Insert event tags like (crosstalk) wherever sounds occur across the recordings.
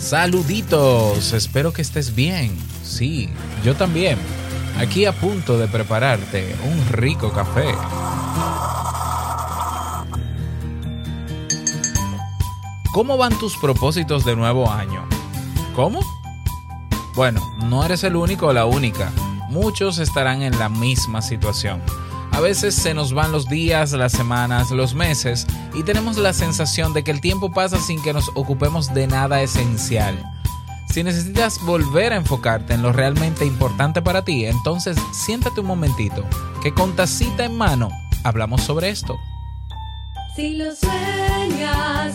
Saluditos, espero que estés bien. Sí, yo también. Aquí a punto de prepararte un rico café. ¿Cómo van tus propósitos de nuevo año? ¿Cómo? Bueno, no eres el único o la única. Muchos estarán en la misma situación. A veces se nos van los días, las semanas, los meses y tenemos la sensación de que el tiempo pasa sin que nos ocupemos de nada esencial. Si necesitas volver a enfocarte en lo realmente importante para ti, entonces siéntate un momentito, que con tacita en mano hablamos sobre esto. Si lo sueñas,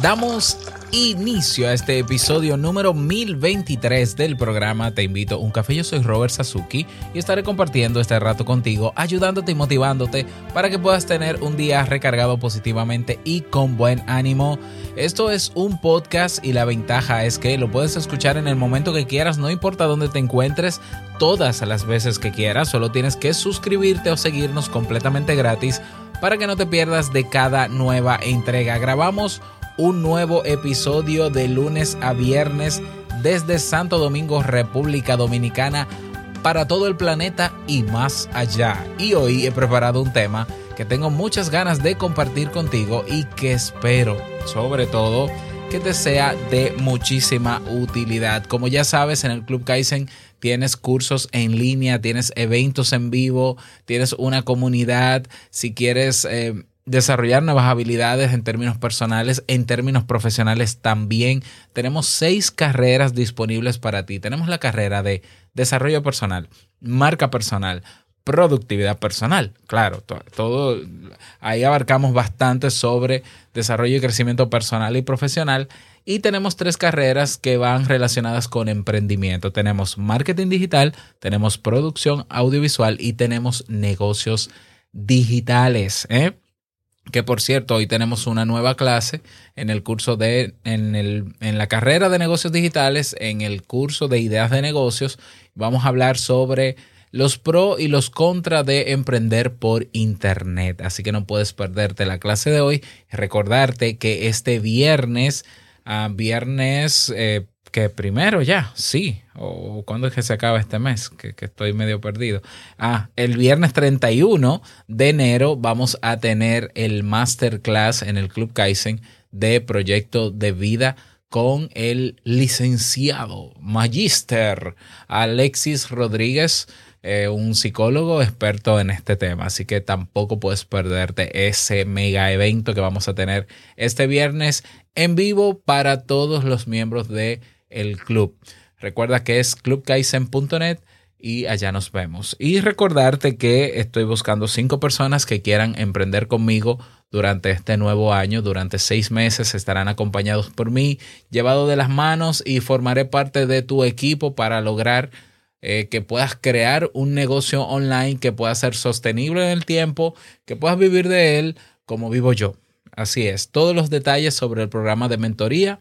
Damos inicio a este episodio número 1023 del programa Te invito a un café. Yo soy Robert Sasuki y estaré compartiendo este rato contigo, ayudándote y motivándote para que puedas tener un día recargado positivamente y con buen ánimo. Esto es un podcast y la ventaja es que lo puedes escuchar en el momento que quieras, no importa dónde te encuentres, todas las veces que quieras, solo tienes que suscribirte o seguirnos completamente gratis para que no te pierdas de cada nueva entrega. Grabamos un nuevo episodio de lunes a viernes desde Santo Domingo, República Dominicana, para todo el planeta y más allá. Y hoy he preparado un tema que tengo muchas ganas de compartir contigo y que espero, sobre todo, que te sea de muchísima utilidad. Como ya sabes, en el Club Kaizen tienes cursos en línea, tienes eventos en vivo, tienes una comunidad. Si quieres eh, desarrollar nuevas habilidades en términos personales, en términos profesionales también. Tenemos seis carreras disponibles para ti. Tenemos la carrera de desarrollo personal, marca personal, productividad personal. Claro, to- todo ahí abarcamos bastante sobre desarrollo y crecimiento personal y profesional. Y tenemos tres carreras que van relacionadas con emprendimiento. Tenemos marketing digital, tenemos producción audiovisual y tenemos negocios digitales. ¿eh? Que por cierto, hoy tenemos una nueva clase en el curso de, en, el, en la carrera de negocios digitales, en el curso de ideas de negocios. Vamos a hablar sobre los pros y los contras de emprender por internet. Así que no puedes perderte la clase de hoy. Recordarte que este viernes, ah, viernes eh, que primero ya, sí, o cuándo es que se acaba este mes, que, que estoy medio perdido. Ah, el viernes 31 de enero vamos a tener el masterclass en el Club Kaizen de proyecto de vida con el licenciado Magister Alexis Rodríguez, eh, un psicólogo experto en este tema. Así que tampoco puedes perderte ese mega evento que vamos a tener este viernes en vivo para todos los miembros del el club. Recuerda que es clubkaizen.net y allá nos vemos. Y recordarte que estoy buscando cinco personas que quieran emprender conmigo durante este nuevo año. Durante seis meses estarán acompañados por mí, llevado de las manos y formaré parte de tu equipo para lograr eh, que puedas crear un negocio online que pueda ser sostenible en el tiempo, que puedas vivir de él como vivo yo. Así es, todos los detalles sobre el programa de mentoría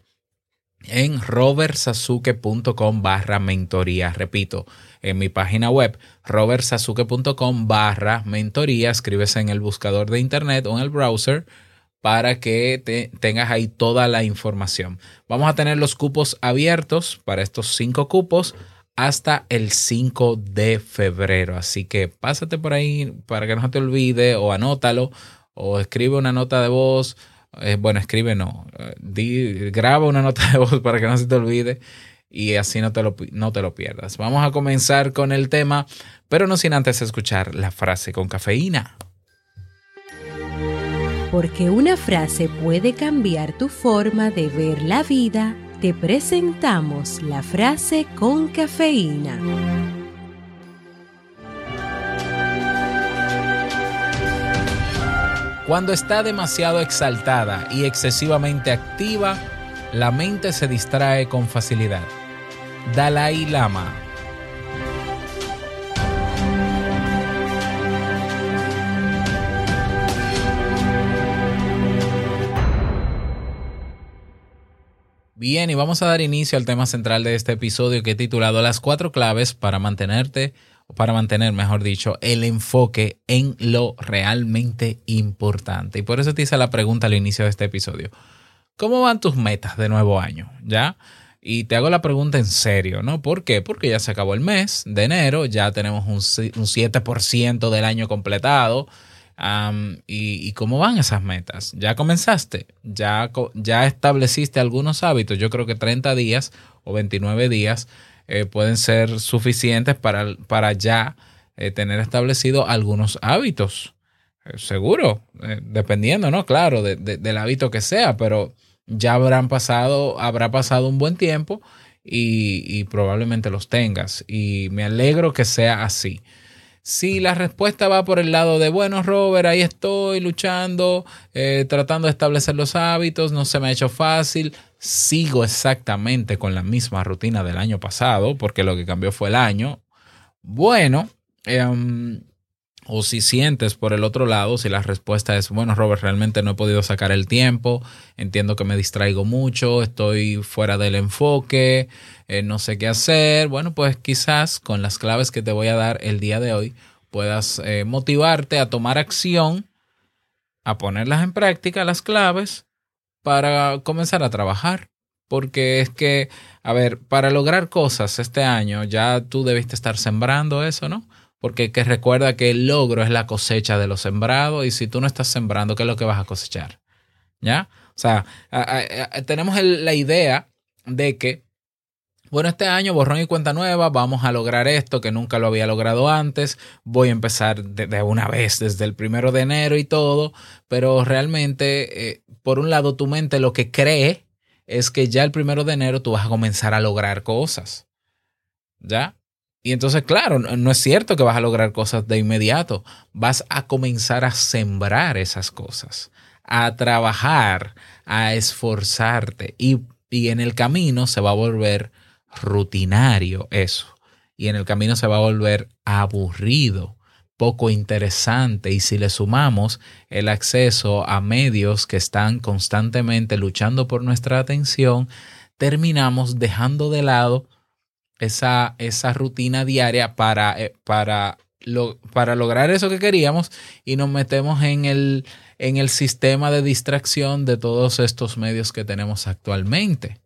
en robertsasuke.com barra mentoría. Repito, en mi página web robertsasuke.com barra mentoría. Escribes en el buscador de internet o en el browser para que te, tengas ahí toda la información. Vamos a tener los cupos abiertos para estos cinco cupos hasta el 5 de febrero. Así que pásate por ahí para que no te olvide o anótalo o escribe una nota de voz eh, bueno, escribe no, eh, di- graba una nota de voz para que no se te olvide y así no te, lo, no te lo pierdas. Vamos a comenzar con el tema, pero no sin antes escuchar la frase con cafeína. Porque una frase puede cambiar tu forma de ver la vida, te presentamos la frase con cafeína. Cuando está demasiado exaltada y excesivamente activa, la mente se distrae con facilidad. Dalai Lama. Bien, y vamos a dar inicio al tema central de este episodio que he titulado Las cuatro claves para mantenerte, para mantener, mejor dicho, el enfoque en lo realmente importante. Y por eso te hice la pregunta al inicio de este episodio. ¿Cómo van tus metas de nuevo año? ¿Ya? Y te hago la pregunta en serio, ¿no? ¿Por qué? Porque ya se acabó el mes de enero, ya tenemos un, si- un 7% del año completado. Y, cómo van esas metas? ¿Ya comenzaste? ¿Ya, co- ¿Ya estableciste algunos hábitos? Yo creo que 30 días o 29 días eh, pueden ser suficientes para, para ya eh, tener establecido algunos hábitos. Eh, seguro, dependiendo, ¿no? Claro, de- de- del hábito que sea, pero ya habrán pasado, habrá pasado un buen tiempo y, y probablemente los tengas. Y me alegro que sea así. Si la respuesta va por el lado de, bueno, Robert, ahí estoy luchando, eh, tratando de establecer los hábitos, no se me ha hecho fácil, sigo exactamente con la misma rutina del año pasado, porque lo que cambió fue el año. Bueno, em, o si sientes por el otro lado, si la respuesta es, bueno, Robert, realmente no he podido sacar el tiempo, entiendo que me distraigo mucho, estoy fuera del enfoque, eh, no sé qué hacer, bueno, pues quizás con las claves que te voy a dar el día de hoy puedas eh, motivarte a tomar acción, a ponerlas en práctica, las claves, para comenzar a trabajar. Porque es que, a ver, para lograr cosas este año, ya tú debiste estar sembrando eso, ¿no? Porque que recuerda que el logro es la cosecha de lo sembrado y si tú no estás sembrando, ¿qué es lo que vas a cosechar? ¿Ya? O sea, tenemos el- la idea de que, bueno, este año borrón y cuenta nueva, vamos a lograr esto que nunca lo había logrado antes, voy a empezar de, de una vez desde el primero de enero y todo, pero realmente, eh, por un lado, tu mente lo que cree es que ya el primero de enero tú vas a comenzar a lograr cosas. ¿Ya? Y entonces, claro, no es cierto que vas a lograr cosas de inmediato. Vas a comenzar a sembrar esas cosas, a trabajar, a esforzarte. Y, y en el camino se va a volver rutinario eso. Y en el camino se va a volver aburrido, poco interesante. Y si le sumamos el acceso a medios que están constantemente luchando por nuestra atención, terminamos dejando de lado esa, esa rutina diaria para, eh, para, lo- para lograr eso que queríamos y nos metemos en el, en el sistema de distracción de todos estos medios que tenemos actualmente.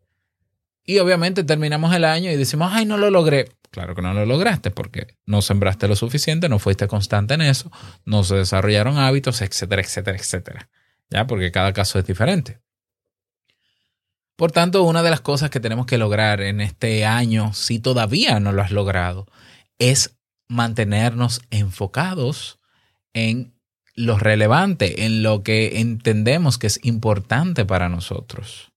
Y obviamente terminamos el año y decimos, ay, no lo logré. Claro que no lo lograste porque no sembraste lo suficiente, no fuiste constante en eso, no se desarrollaron hábitos, etcétera, etcétera, etcétera. Ya, porque cada caso es diferente. Por tanto, una de las cosas que tenemos que lograr en este año, si todavía no lo has logrado, es mantenernos enfocados en lo relevante, en lo que entendemos que es importante para nosotros.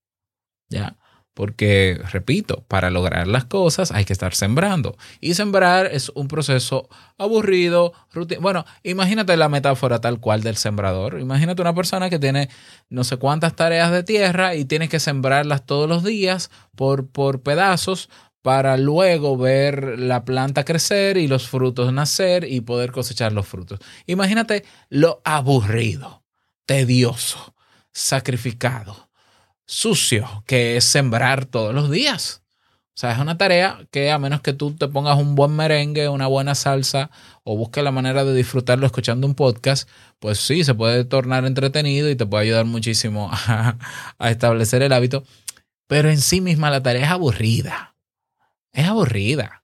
¿Ya? Porque, repito, para lograr las cosas hay que estar sembrando. Y sembrar es un proceso aburrido, rutin- Bueno, imagínate la metáfora tal cual del sembrador. Imagínate una persona que tiene no sé cuántas tareas de tierra y tiene que sembrarlas todos los días por, por pedazos para luego ver la planta crecer y los frutos nacer y poder cosechar los frutos. Imagínate lo aburrido, tedioso, sacrificado sucio que es sembrar todos los días. O sea, es una tarea que a menos que tú te pongas un buen merengue, una buena salsa o busques la manera de disfrutarlo escuchando un podcast, pues sí, se puede tornar entretenido y te puede ayudar muchísimo (laughs) a, a establecer el hábito. Pero en sí misma la tarea es aburrida. Es aburrida.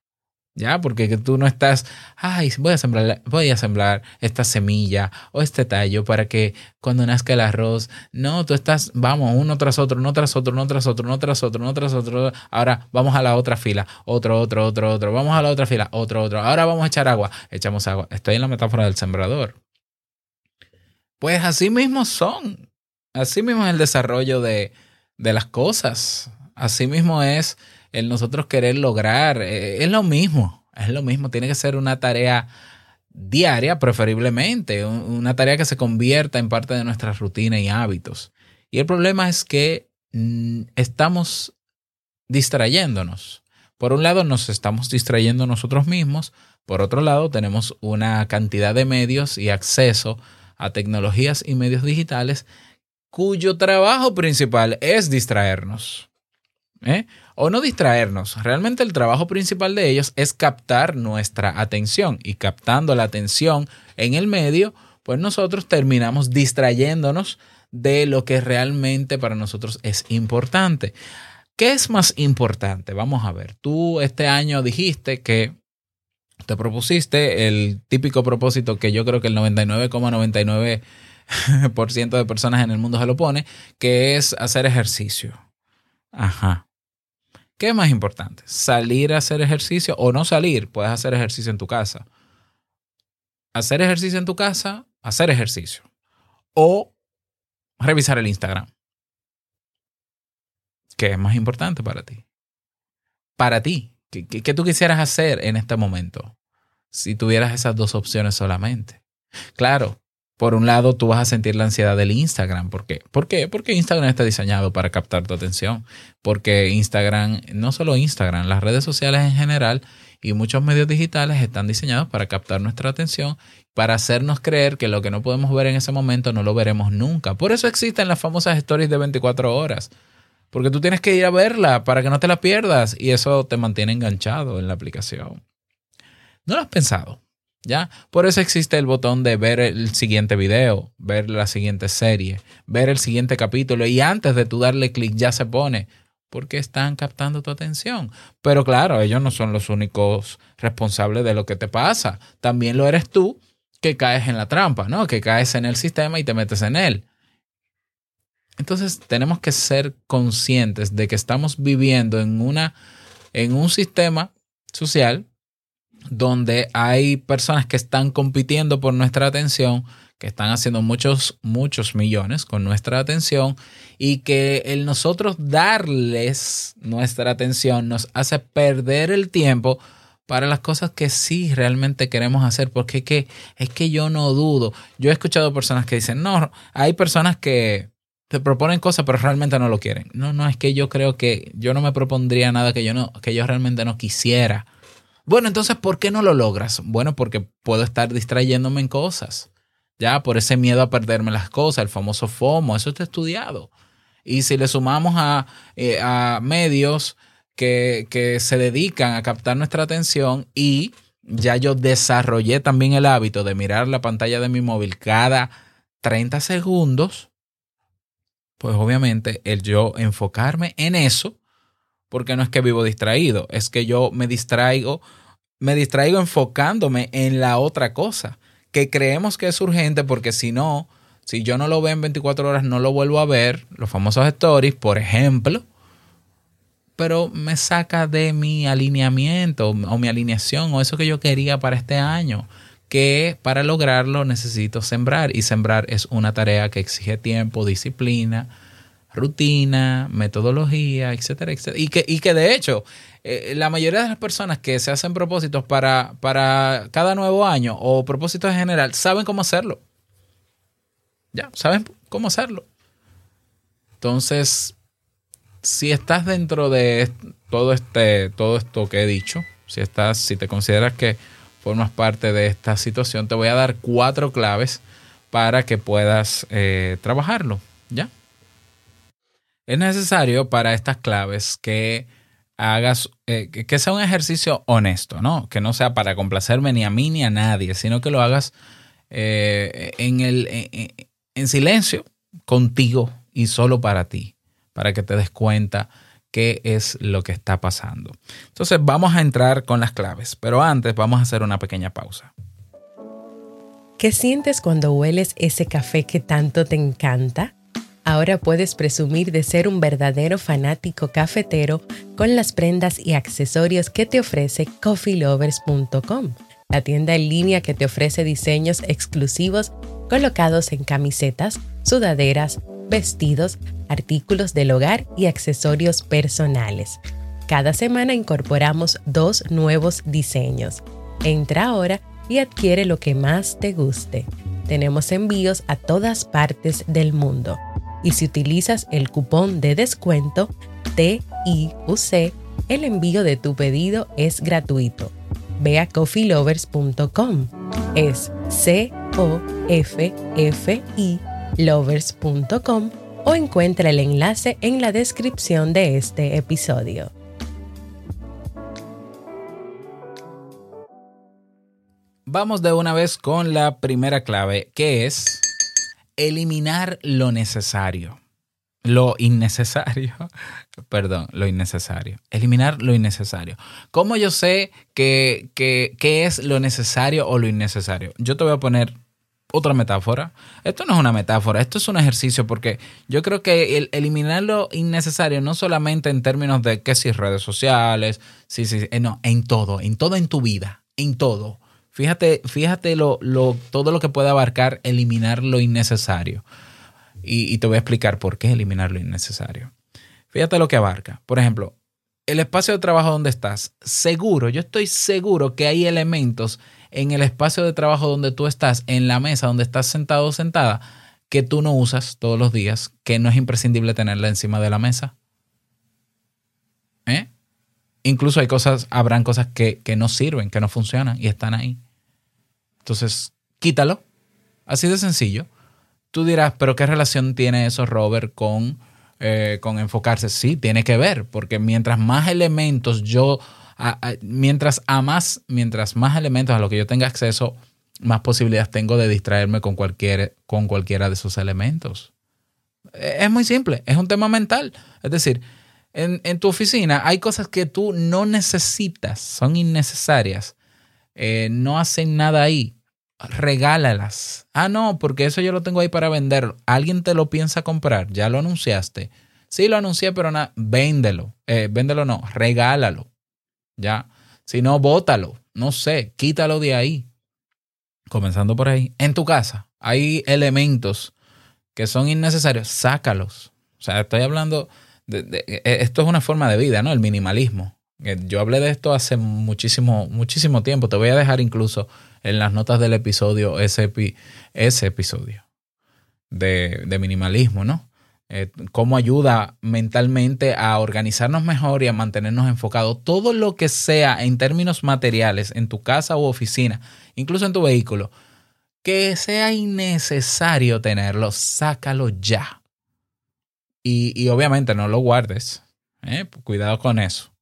Ya, porque que tú no estás, ay, voy a sembrar, voy a sembrar esta semilla o este tallo para que cuando nazca el arroz, no, tú estás, vamos, uno tras otro, uno tras otro, uno tras otro, uno tras otro, uno tras otro. Ahora vamos a la otra fila, otro, otro, otro, otro. Vamos a la otra fila, otro, otro. Ahora vamos a echar agua, echamos agua. Estoy en la metáfora del sembrador. Pues así mismo son. Así mismo es el desarrollo de, de las cosas. Así mismo es el nosotros querer lograr. eh, Es lo mismo, es lo mismo. Tiene que ser una tarea diaria, preferiblemente. un- Una tarea que se convierta en parte de nuestra rutina y hábitos. Y el problema es que mm, estamos distrayéndonos. Por un lado, nos estamos distrayendo nosotros mismos. Por otro lado, tenemos una cantidad de medios y acceso a tecnologías y medios digitales cuyo trabajo principal es distraernos. ¿Eh? O no distraernos. Realmente el trabajo principal de ellos es captar nuestra atención. Y captando la atención en el medio, pues nosotros terminamos distrayéndonos de lo que realmente para nosotros es importante. ¿Qué es más importante? Vamos a ver. Tú este año dijiste que te propusiste el típico propósito que yo creo que el 99,99% de personas en el mundo se lo pone, que es hacer ejercicio. Ajá. ¿Qué es más importante? ¿Salir a hacer ejercicio o no salir? Puedes hacer ejercicio en tu casa. Hacer ejercicio en tu casa, hacer ejercicio. O revisar el Instagram. ¿Qué es más importante para ti? Para ti, ¿qué, tú quisieras hacer en este momento? Si tuvieras esas dos opciones solamente. Claro, por un lado tú vas a sentir la ansiedad del Instagram. ¿Por qué? ¿Por qué? Porque Instagram está diseñado para captar tu atención. Porque Instagram, no solo Instagram, las redes sociales en general y muchos medios digitales están diseñados para captar nuestra atención, para hacernos creer que lo que no podemos ver en ese momento no lo veremos nunca. Por eso existen las famosas stories de 24 horas. Porque tú tienes que ir a verla para que no te la pierdas y eso te mantiene enganchado en la aplicación. ¿No lo has pensado? ¿Ya? Por eso existe el botón de ver el siguiente video, ver la siguiente serie, ver el siguiente capítulo y antes de tú darle clic ya se pone porque están captando tu atención. Pero claro, ellos no son los únicos responsables de lo que te pasa. También lo eres tú que caes en la trampa, ¿no? Que caes en el sistema y te metes en él. Entonces tenemos que ser conscientes de que estamos viviendo en una en un sistema social donde hay personas que están compitiendo por nuestra atención, que están haciendo muchos, muchos millones con nuestra atención y que el nosotros darles nuestra atención nos hace perder el tiempo para las cosas que sí realmente queremos hacer, porque es que, es que yo no dudo. Yo he escuchado personas que dicen, no, hay personas que te proponen cosas pero realmente no lo quieren. No, no, es que yo creo que yo no me propondría nada que yo, no, que yo realmente no quisiera. Bueno, entonces, ¿por qué no lo logras? Bueno, porque puedo estar distrayéndome en cosas. Ya, por ese miedo a perderme las cosas, el famoso FOMO, eso está estudiado. Y si le sumamos a, eh, a medios que, que se dedican a captar nuestra atención y ya yo desarrollé también el hábito de mirar la pantalla de mi móvil cada 30 segundos, pues obviamente el yo enfocarme en eso, porque no es que vivo distraído, es que yo me distraigo, me distraigo enfocándome en la otra cosa, que creemos que es urgente porque si no, si yo no lo veo en 24 horas, no lo vuelvo a ver, los famosos stories, por ejemplo, pero me saca de mi alineamiento o mi alineación o eso que yo quería para este año, que para lograrlo necesito sembrar y sembrar es una tarea que exige tiempo, disciplina, rutina, metodología, etcétera, etcétera. Y que, y que de hecho, eh, la mayoría de las personas que se hacen propósitos para, para cada nuevo año o propósitos en general saben cómo hacerlo. Ya, saben cómo hacerlo. Entonces, si estás dentro de todo este, todo esto que he dicho, si estás, si te consideras que formas parte de esta situación, te voy a dar cuatro claves para que puedas eh, trabajarlo. ¿Ya? Es necesario para estas claves que hagas, eh, que, sea un ejercicio honesto, ¿no? Que no sea para complacerme ni a mí ni a nadie, sino que lo hagas eh, en, el, en, en silencio, contigo y solo para ti, para que te des cuenta qué es lo que está pasando. Entonces vamos a entrar con las claves, pero antes vamos a hacer una pequeña pausa. ¿Qué sientes cuando hueles ese café que tanto te encanta? Ahora puedes presumir de ser un verdadero fanático cafetero con las prendas y accesorios que te ofrece coffeelovers.com, la tienda en línea que te ofrece diseños exclusivos colocados en camisetas, sudaderas, vestidos, artículos del hogar y accesorios personales. Cada semana incorporamos dos nuevos diseños. Entra ahora y adquiere lo que más te guste. Tenemos envíos a todas partes del mundo. Y si utilizas el cupón de descuento TIUC, el envío de tu pedido es gratuito. Ve a coffeelovers.com. Es C O F F I lovers.com o encuentra el enlace en la descripción de este episodio. Vamos de una vez con la primera clave, que es eliminar lo necesario. Lo innecesario. (laughs) Perdón, lo innecesario. Eliminar lo innecesario. ¿Cómo yo sé que, que, qué es lo necesario o lo innecesario? Yo te voy a poner otra metáfora. Esto no es una metáfora, esto es un ejercicio porque yo creo que el eliminar lo innecesario no solamente en términos de que si redes sociales, sí, sí, eh, no, en todo, en todo en tu vida, en todo. Fíjate, fíjate lo, lo, todo lo que puede abarcar eliminar lo innecesario. Y, te voy a explicar por qué eliminar lo innecesario. Fíjate lo que abarca. Por ejemplo, el espacio de trabajo donde estás. Seguro, yo estoy seguro que hay elementos en el espacio de trabajo donde tú estás, en la mesa donde estás sentado o sentada, que tú no usas todos los días, que no es imprescindible tenerla encima de la mesa. ¿Eh? Incluso hay cosas, habrán cosas que, que no sirven, que no funcionan y están ahí. Entonces, quítalo. Así de sencillo. Tú dirás, pero ¿qué relación tiene eso, Robert, con, eh, con enfocarse? Sí, tiene que ver, porque mientras más elementos yo, mientras a más, mientras más elementos a los que yo tenga acceso, más posibilidades tengo de distraerme con, cualquier, con cualquiera de esos elementos. Eh, Es muy simple, es un tema mental. Es decir, en, en tu oficina hay cosas que tú no necesitas, son innecesarias, eh, no hacen nada ahí. Regálalas. Ah, no, porque eso yo lo tengo ahí para vender. Alguien te lo piensa comprar, ya lo anunciaste. Sí, lo anuncié, pero nada, véndelo. Eh, véndelo no, regálalo. Ya. Si no, bótalo. No sé, quítalo de ahí. Comenzando por ahí. En tu casa hay elementos que son innecesarios, sácalos. O sea, estoy hablando de, de- eh, esto es una forma de vida, ¿no? El minimalismo. Eh, Yo hablé de esto hace muchísimo, muchísimo tiempo. Te voy a dejar incluso en las notas del episodio ese, ese episodio de, de minimalismo, ¿no? Eh, cómo ayuda mentalmente a organizarnos mejor y a mantenernos enfocados. Todo lo que sea en términos materiales, en tu casa u oficina, incluso en tu vehículo, que sea innecesario tenerlo, sácalo ya. Y, y obviamente no lo guardes. ¿eh? Cuidado con eso.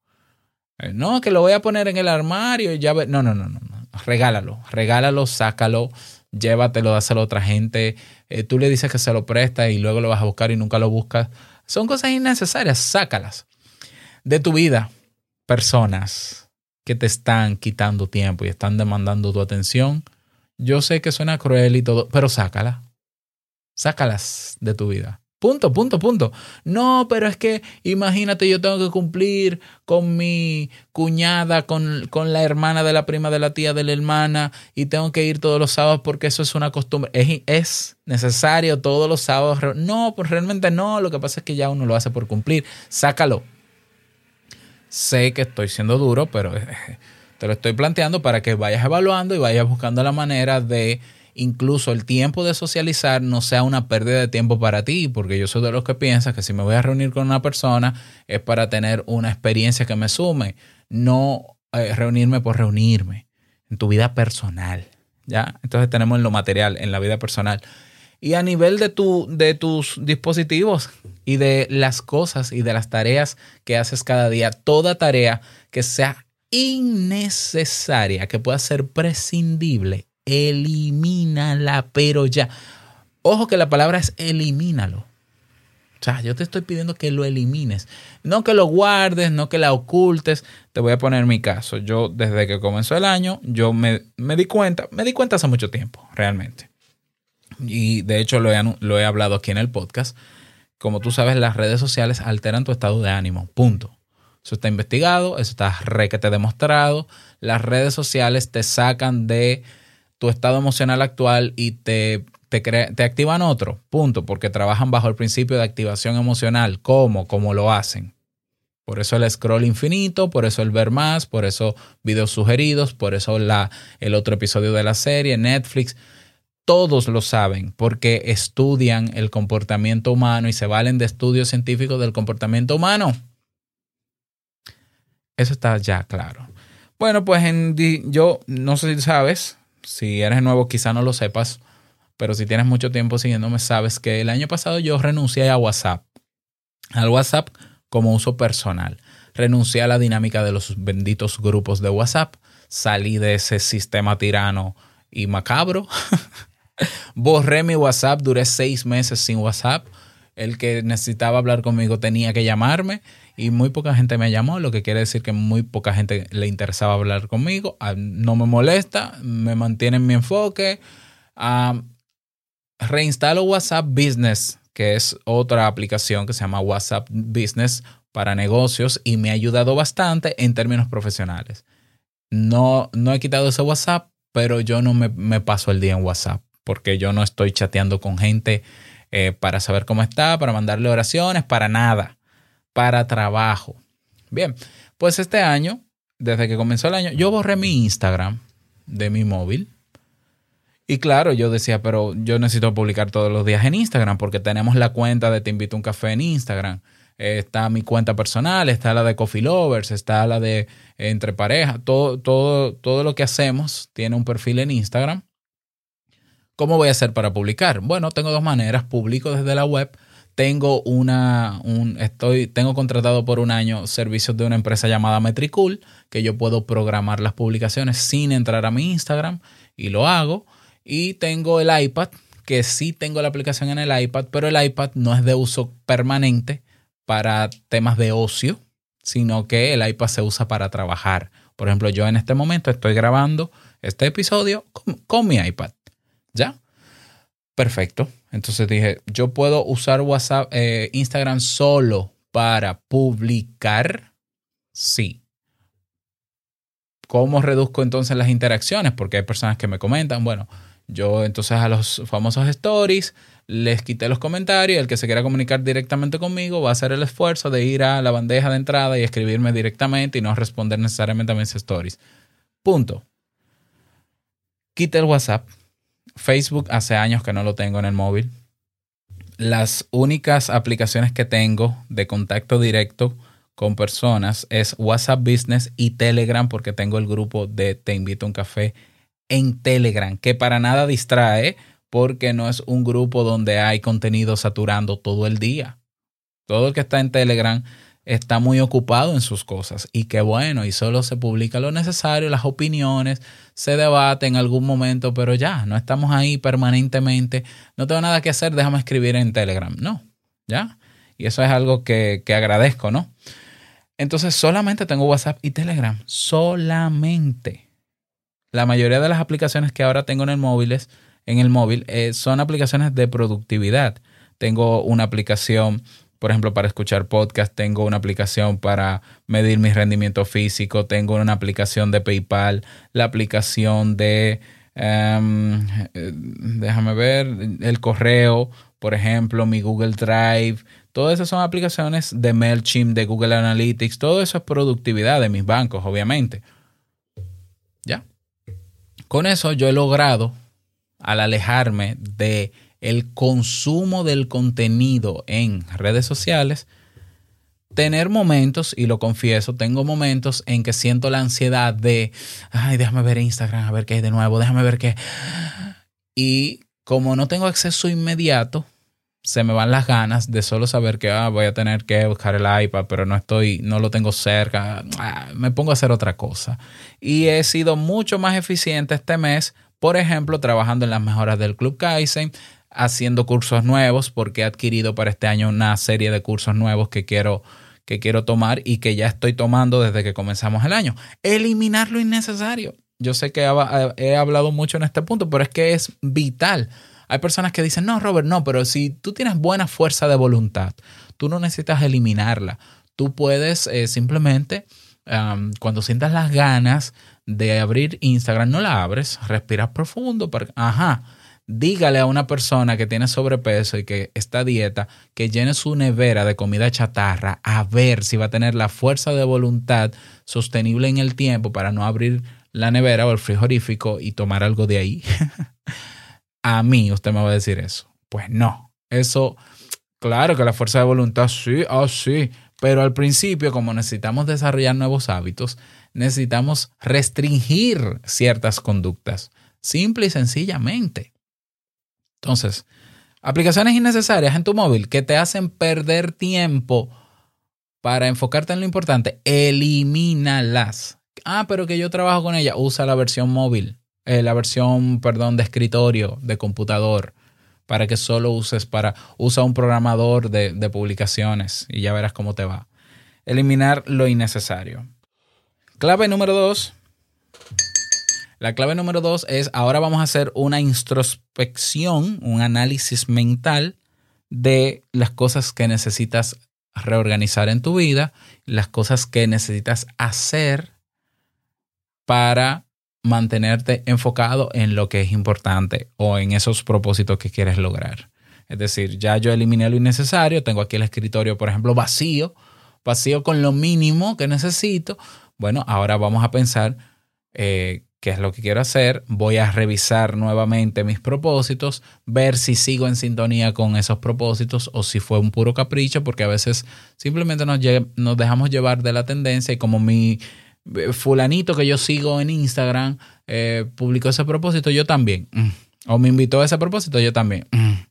Eh, no, que lo voy a poner en el armario y ya ve- No, no, no, no. Regálalo, regálalo, sácalo, llévatelo, dáselo a otra gente. Eh, tú le dices que se lo presta y luego lo vas a buscar y nunca lo buscas. Son cosas innecesarias, sácalas. De tu vida, personas que te están quitando tiempo y están demandando tu atención. Yo sé que suena cruel y todo, pero sácala. Sácalas de tu vida. Punto, punto, punto. No, pero es que imagínate, yo tengo que cumplir con mi cuñada, con, con la hermana de la prima de la tía de la hermana, y tengo que ir todos los sábados porque eso es una costumbre. Es, es necesario todos los sábados. No, pues realmente no. Lo que pasa es que ya uno lo hace por cumplir. Sácalo. Sé que estoy siendo duro, pero (laughs) te lo estoy planteando para que vayas evaluando y vayas buscando la manera de incluso el tiempo de socializar no sea una pérdida de tiempo para ti, porque yo soy de los que piensa que si me voy a reunir con una persona es para tener una experiencia que me sume, no eh, reunirme por reunirme en tu vida personal, ¿ya? Entonces tenemos en lo material, en la vida personal. Y a nivel de, tu, de tus dispositivos y de las cosas y de las tareas que haces cada día, toda tarea que sea innecesaria, que pueda ser prescindible, elimínala, pero ya. Ojo que la palabra es elimínalo. O sea, yo te estoy pidiendo que lo elimines. No que lo guardes, no que la ocultes. Te voy a poner mi caso. Yo, desde que comenzó el año, yo me, me di cuenta, me di cuenta hace mucho tiempo, realmente. Y de hecho lo he, lo he hablado aquí en el podcast. Como tú sabes, las redes sociales alteran tu estado de ánimo. Punto. Eso está investigado, eso está requete demostrado. Las redes sociales te sacan de tu estado emocional actual y te, te, te activan otro. Punto. Porque trabajan bajo el principio de activación emocional. ¿Cómo? ¿Cómo lo hacen? Por eso el scroll infinito, por eso el ver más, por eso videos sugeridos, por eso la, el otro episodio de la serie, Netflix. Todos lo saben porque estudian el comportamiento humano y se valen de estudios científicos del comportamiento humano. Eso está ya claro. Bueno, pues en yo no sé si sabes, si eres nuevo quizá no lo sepas, pero si tienes mucho tiempo siguiéndome sabes que el año pasado yo renuncié a WhatsApp. Al WhatsApp como uso personal. Renuncié a la dinámica de los benditos grupos de WhatsApp. Salí de ese sistema tirano y macabro. (laughs) Borré mi WhatsApp, duré seis meses sin WhatsApp. El que necesitaba hablar conmigo tenía que llamarme y muy poca gente me llamó, lo que quiere decir que muy poca gente le interesaba hablar conmigo. Ah, No me molesta, me mantiene en mi enfoque. Ah, reinstalo WhatsApp Business, que es otra aplicación que se llama WhatsApp Business para negocios y me ha ayudado bastante en términos profesionales. No, no he quitado ese WhatsApp, pero yo no me, me paso el día en WhatsApp porque yo no estoy chateando con gente eh, para saber cómo está, para mandarle oraciones, para nada, para trabajo. Bien, pues este año, desde que comenzó el año, yo borré mi Instagram de mi móvil. Y claro, yo decía, pero yo necesito publicar todos los días en Instagram porque tenemos la cuenta de Te invito a un café en Instagram. Eh, está mi cuenta personal, está la de Coffee Lovers, está la de Entre Parejas. Todo, todo, todo lo que hacemos tiene un perfil en Instagram. ¿Cómo voy a hacer para publicar? Bueno, tengo dos maneras. Publico desde la web. Tengo una, un, estoy, tengo contratado por un año servicios de una empresa llamada Metricool, que yo puedo programar las publicaciones sin entrar a mi Instagram y lo hago. Y tengo el iPad, que sí tengo la aplicación en el iPad, pero el iPad no es de uso permanente para temas de ocio, sino que el iPad se usa para trabajar. Por ejemplo, yo en este momento estoy grabando este episodio con, con mi iPad. ¿Ya? Perfecto. Entonces dije, yo puedo usar WhatsApp, eh, Instagram solo para publicar. Sí. ¿Cómo reduzco entonces las interacciones? Porque hay personas que me comentan, bueno, yo entonces a los famosos stories les quité los comentarios el que se quiera comunicar directamente conmigo va a hacer el esfuerzo de ir a la bandeja de entrada y escribirme directamente y no responder necesariamente a mis stories. Punto. Quité el WhatsApp. Facebook hace años que no lo tengo en el móvil. Las únicas aplicaciones que tengo de contacto directo con personas es WhatsApp Business y Telegram porque tengo el grupo de Te invito a un café en Telegram, que para nada distrae porque no es un grupo donde hay contenido saturando todo el día. Todo el que está en Telegram está muy ocupado en sus cosas y qué bueno, y solo se publica lo necesario, las opiniones, se debate en algún momento, pero ya, no estamos ahí permanentemente, no tengo nada que hacer, déjame escribir en Telegram, no, ya, y eso es algo que, que agradezco, ¿no? Entonces solamente tengo WhatsApp y Telegram, solamente. La mayoría de las aplicaciones que ahora tengo en el móvil, en el móvil eh, son aplicaciones de productividad. Tengo una aplicación por ejemplo, para escuchar podcast, tengo una aplicación para medir mi rendimiento físico, tengo una aplicación de PayPal, la aplicación de, um, déjame ver, el correo, por ejemplo, mi Google Drive. Todas esas son aplicaciones de MailChimp, de Google Analytics. Todo eso es productividad de mis bancos, obviamente. ¿Ya? Con eso yo he logrado, al alejarme de el consumo del contenido en redes sociales, tener momentos, y lo confieso, tengo momentos en que siento la ansiedad de, ay, déjame ver Instagram, a ver qué hay de nuevo, déjame ver qué. Y como no tengo acceso inmediato, se me van las ganas de solo saber que ah, voy a tener que buscar el iPad, pero no estoy, no lo tengo cerca, ah, me pongo a hacer otra cosa. Y he sido mucho más eficiente este mes, por ejemplo, trabajando en las mejoras del Club Kaizen, haciendo cursos nuevos porque he adquirido para este año una serie de cursos nuevos que quiero que quiero tomar y que ya estoy tomando desde que comenzamos el año. Eliminar lo innecesario. Yo sé que he, he hablado mucho en este punto, pero es que es vital. Hay personas que dicen, no, Robert, no, pero si tú tienes buena fuerza de voluntad, tú no necesitas eliminarla. Tú puedes eh, simplemente, um, cuando sientas las ganas de abrir Instagram, no la abres, respiras profundo. Para, ajá, dígale a una persona que tiene sobrepeso y que está dieta que llene su nevera de comida chatarra a ver si va a tener la fuerza de voluntad sostenible en el tiempo para no abrir la nevera o el frigorífico y tomar algo de ahí. (laughs) a mí usted me va a decir eso. Pues no, eso, claro que la fuerza de voluntad sí, ah, sí, pero al principio, como necesitamos desarrollar nuevos hábitos, necesitamos restringir ciertas conductas, simple y sencillamente. Entonces, aplicaciones innecesarias en tu móvil que te hacen perder tiempo para enfocarte en lo importante, elimínalas. Ah, pero que yo trabajo con ella, usa la versión móvil, eh, la versión, perdón, de escritorio, de computador, para que solo uses para, usa un programador de, de publicaciones y ya verás cómo te va. Eliminar lo innecesario. Clave número dos. La clave número dos es, ahora vamos a hacer una introspección, un análisis mental de las cosas que necesitas reorganizar en tu vida, las cosas que necesitas hacer para mantenerte enfocado en lo que es importante o en esos propósitos que quieres lograr. Es decir, ya yo eliminé lo innecesario, tengo aquí el escritorio, por ejemplo, vacío, vacío con lo mínimo que necesito. Bueno, ahora vamos a pensar eh, qué es lo que quiero hacer. Voy a revisar nuevamente mis propósitos, ver si sigo en sintonía con esos propósitos o si fue un puro capricho, porque a veces simplemente nos, dejamos llevar de la tendencia y como mi eh, fulanito que yo sigo en Instagram eh, publicó ese propósito, yo también. Mm. O me invitó a ese propósito, yo también. Mm.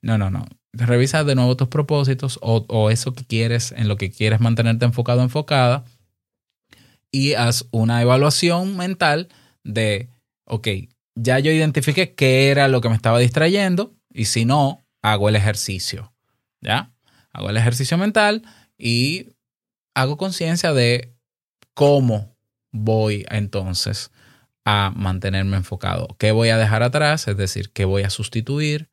No, no, no. Revisa de nuevo tus propósitos o, o eso que quieres, en lo que quieres mantenerte enfocado, enfocada. Y haz una evaluación mental de, ok, ya yo identifiqué qué era lo que me estaba distrayendo y si no, hago el ejercicio. ¿Ya? Hago el ejercicio mental y hago conciencia de cómo voy entonces a mantenerme enfocado. ¿Qué voy a dejar atrás? Es decir, ¿qué voy a sustituir?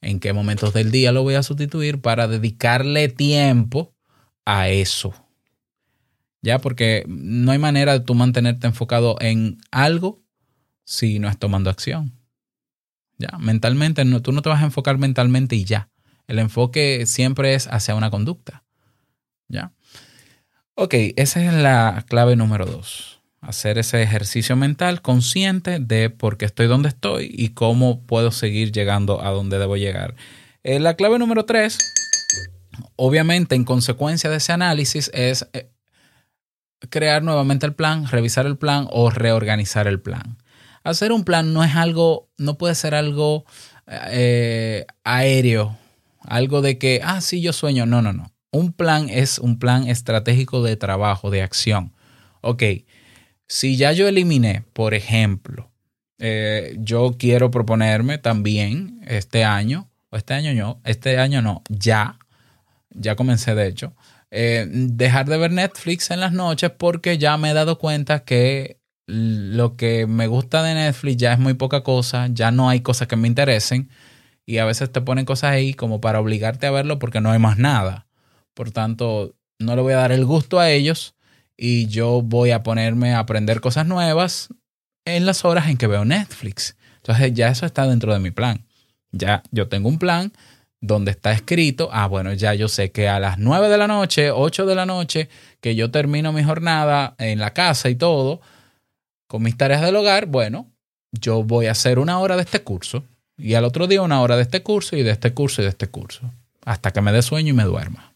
¿En qué momentos del día lo voy a sustituir para dedicarle tiempo a eso? Ya, porque no hay manera de tú mantenerte enfocado en algo si no es tomando acción. Ya, mentalmente, no, tú no te vas a enfocar mentalmente y ya. El enfoque siempre es hacia una conducta. Ya. Ok, esa es la clave número dos. Hacer ese ejercicio mental consciente de por qué estoy donde estoy y cómo puedo seguir llegando a donde debo llegar. Eh, la clave número tres, obviamente en consecuencia de ese análisis, es eh, crear nuevamente el plan, revisar el plan o reorganizar el plan. Hacer un plan no es algo, no puede ser algo eh, aéreo, algo de que, ah, sí, yo sueño. No, no, no. Un plan es un plan estratégico de trabajo, de acción. Ok, si ya yo eliminé, por ejemplo, eh, yo quiero proponerme también este año, o este año no, este año no, ya, ya comencé de hecho, eh, dejar de ver Netflix en las noches porque ya me he dado cuenta que lo que me gusta de Netflix ya es muy poca cosa, ya no hay cosas que me interesen y a veces te ponen cosas ahí como para obligarte a verlo porque no hay más nada. Por tanto, no le voy a dar el gusto a ellos y yo voy a ponerme a aprender cosas nuevas en las horas en que veo Netflix. Entonces ya eso está dentro de mi plan. Ya yo tengo un plan donde está escrito, ah, bueno, ya yo sé que a las 9 de la noche, 8 de la noche, que yo termino mi jornada en la casa y todo, con mis tareas del hogar, bueno, yo voy a hacer una hora de este curso y al otro día una hora de este curso y de este curso y de este curso, hasta que me dé sueño y me duerma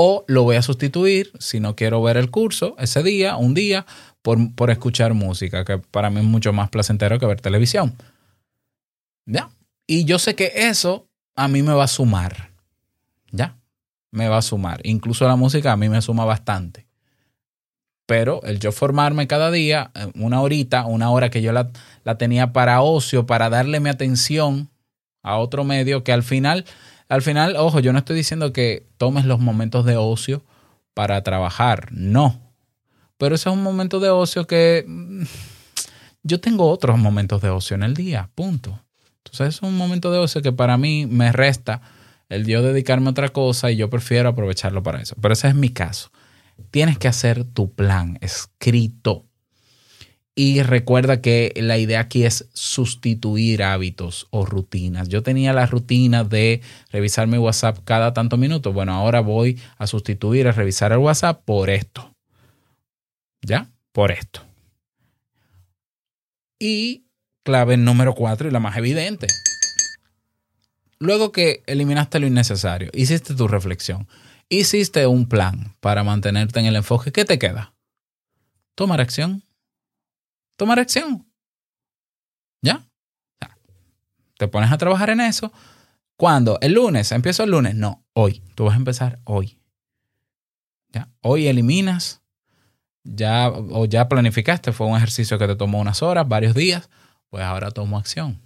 o lo voy a sustituir si no quiero ver el curso ese día, un día, por, por escuchar música, que para mí es mucho más placentero que ver televisión. ¿Ya? Y yo sé que eso a mí me va a sumar. ¿Ya? Me va a sumar. Incluso la música a mí me suma bastante. Pero el yo formarme cada día, eh, una horita, una hora que yo la, la tenía para ocio, para darle mi atención a otro medio que al final, al final, ojo, yo no estoy diciendo que tomes los momentos de ocio para trabajar, no. Pero ese es un momento de ocio que mm, yo tengo otros momentos de ocio en el día, punto. Entonces es un momento de ocio que para mí me resta el yo dedicarme a otra cosa y yo prefiero aprovecharlo para eso. Pero ese es mi caso. Tienes que hacer tu plan escrito. Y recuerda que la idea aquí es sustituir hábitos o rutinas. Yo tenía la rutina de revisar mi WhatsApp cada tanto minutos. Bueno, ahora voy a sustituir a revisar el WhatsApp por esto. ¿Ya? Por esto. Y clave número cuatro y la más evidente. Luego que eliminaste lo innecesario, hiciste tu reflexión, hiciste un plan para mantenerte en el enfoque, ¿qué te queda? Tomar acción. Tomar acción. ¿Ya? Te pones a trabajar en eso. ¿Cuándo? ¿El lunes? ¿Empiezo el lunes? No, hoy. Tú vas a empezar hoy. ¿Ya? Hoy eliminas. Ya, o ya planificaste, fue un ejercicio que te tomó unas horas, varios días. Pues ahora tomo acción.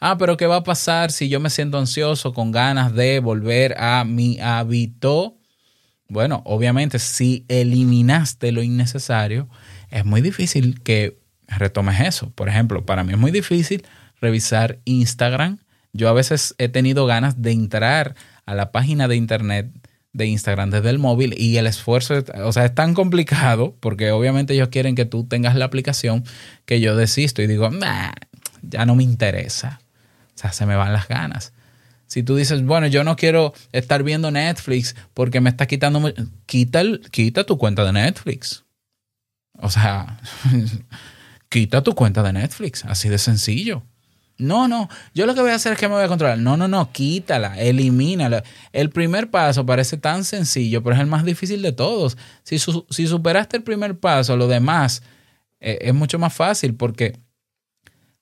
Ah, pero ¿qué va a pasar si yo me siento ansioso con ganas de volver a mi hábito? Bueno, obviamente si eliminaste lo innecesario, es muy difícil que retomes eso. Por ejemplo, para mí es muy difícil revisar Instagram. Yo a veces he tenido ganas de entrar a la página de internet de Instagram desde el móvil y el esfuerzo, o sea, es tan complicado porque obviamente ellos quieren que tú tengas la aplicación que yo desisto y digo, ya no me interesa. O sea, se me van las ganas. Si tú dices, bueno, yo no quiero estar viendo Netflix porque me está quitando... mu-", Quita, quita tu cuenta de Netflix. O sea, (laughs) quita tu cuenta de Netflix. Así de sencillo. No, no, yo lo que voy a hacer es que me voy a controlar. No, no, no, quítala, elimínala. El primer paso parece tan sencillo, pero es el más difícil de todos. Si, su- si superaste el primer paso, lo demás eh, es mucho más fácil porque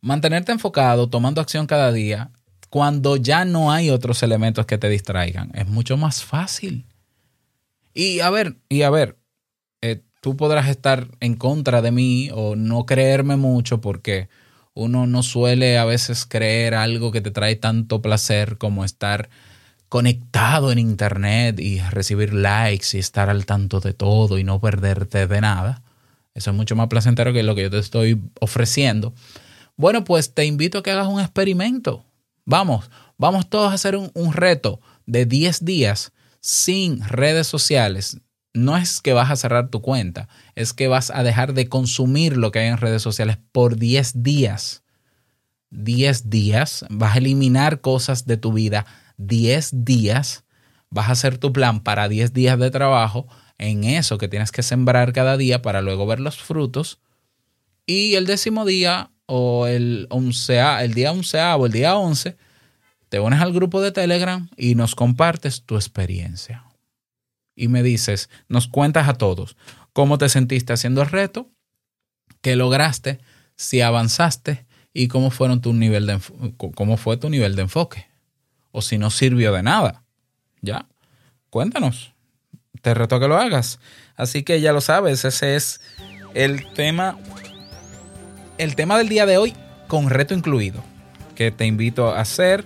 mantenerte enfocado, tomando acción cada día, cuando ya no hay otros elementos que te distraigan, es mucho más fácil. Y a ver, y a ver, eh, tú podrás estar en contra de mí o no creerme mucho porque uno no suele a veces creer algo que te trae tanto placer como estar conectado en internet y recibir likes y estar al tanto de todo y no perderte de nada. Eso es mucho más placentero que lo que yo te estoy ofreciendo. Bueno, pues te invito a que hagas un experimento. Vamos, vamos todos a hacer un, un reto de 10 días sin redes sociales. No es que vas a cerrar tu cuenta, es que vas a dejar de consumir lo que hay en redes sociales por 10 días. 10 días, vas a eliminar cosas de tu vida 10 días, vas a hacer tu plan para 10 días de trabajo en eso que tienes que sembrar cada día para luego ver los frutos. Y el décimo día o el, oncea, el día onceavo el día once, te unes al grupo de Telegram y nos compartes tu experiencia. Y me dices, nos cuentas a todos cómo te sentiste haciendo el reto, qué lograste, si avanzaste y cómo, fueron tu nivel de, cómo fue tu nivel de enfoque. O si no sirvió de nada. ¿Ya? Cuéntanos. Te reto a que lo hagas. Así que ya lo sabes, ese es el tema el tema del día de hoy con reto incluido, que te invito a hacer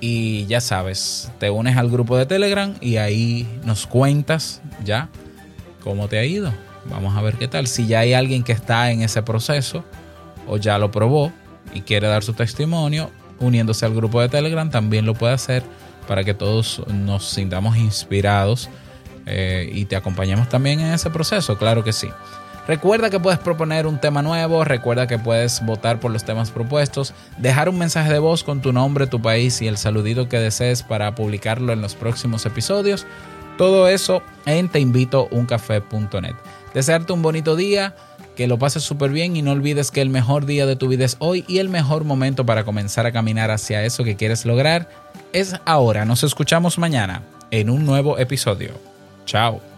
y ya sabes, te unes al grupo de Telegram y ahí nos cuentas ya cómo te ha ido. Vamos a ver qué tal. Si ya hay alguien que está en ese proceso o ya lo probó y quiere dar su testimonio, uniéndose al grupo de Telegram, también lo puede hacer para que todos nos sintamos inspirados eh, y te acompañemos también en ese proceso, claro que sí. Recuerda que puedes proponer un tema nuevo, recuerda que puedes votar por los temas propuestos, dejar un mensaje de voz con tu nombre, tu país y el saludito que desees para publicarlo en los próximos episodios. Todo eso en teinvitouncafé.net. Desearte un bonito día, que lo pases súper bien y no olvides que el mejor día de tu vida es hoy y el mejor momento para comenzar a caminar hacia eso que quieres lograr es ahora. Nos escuchamos mañana en un nuevo episodio. Chao.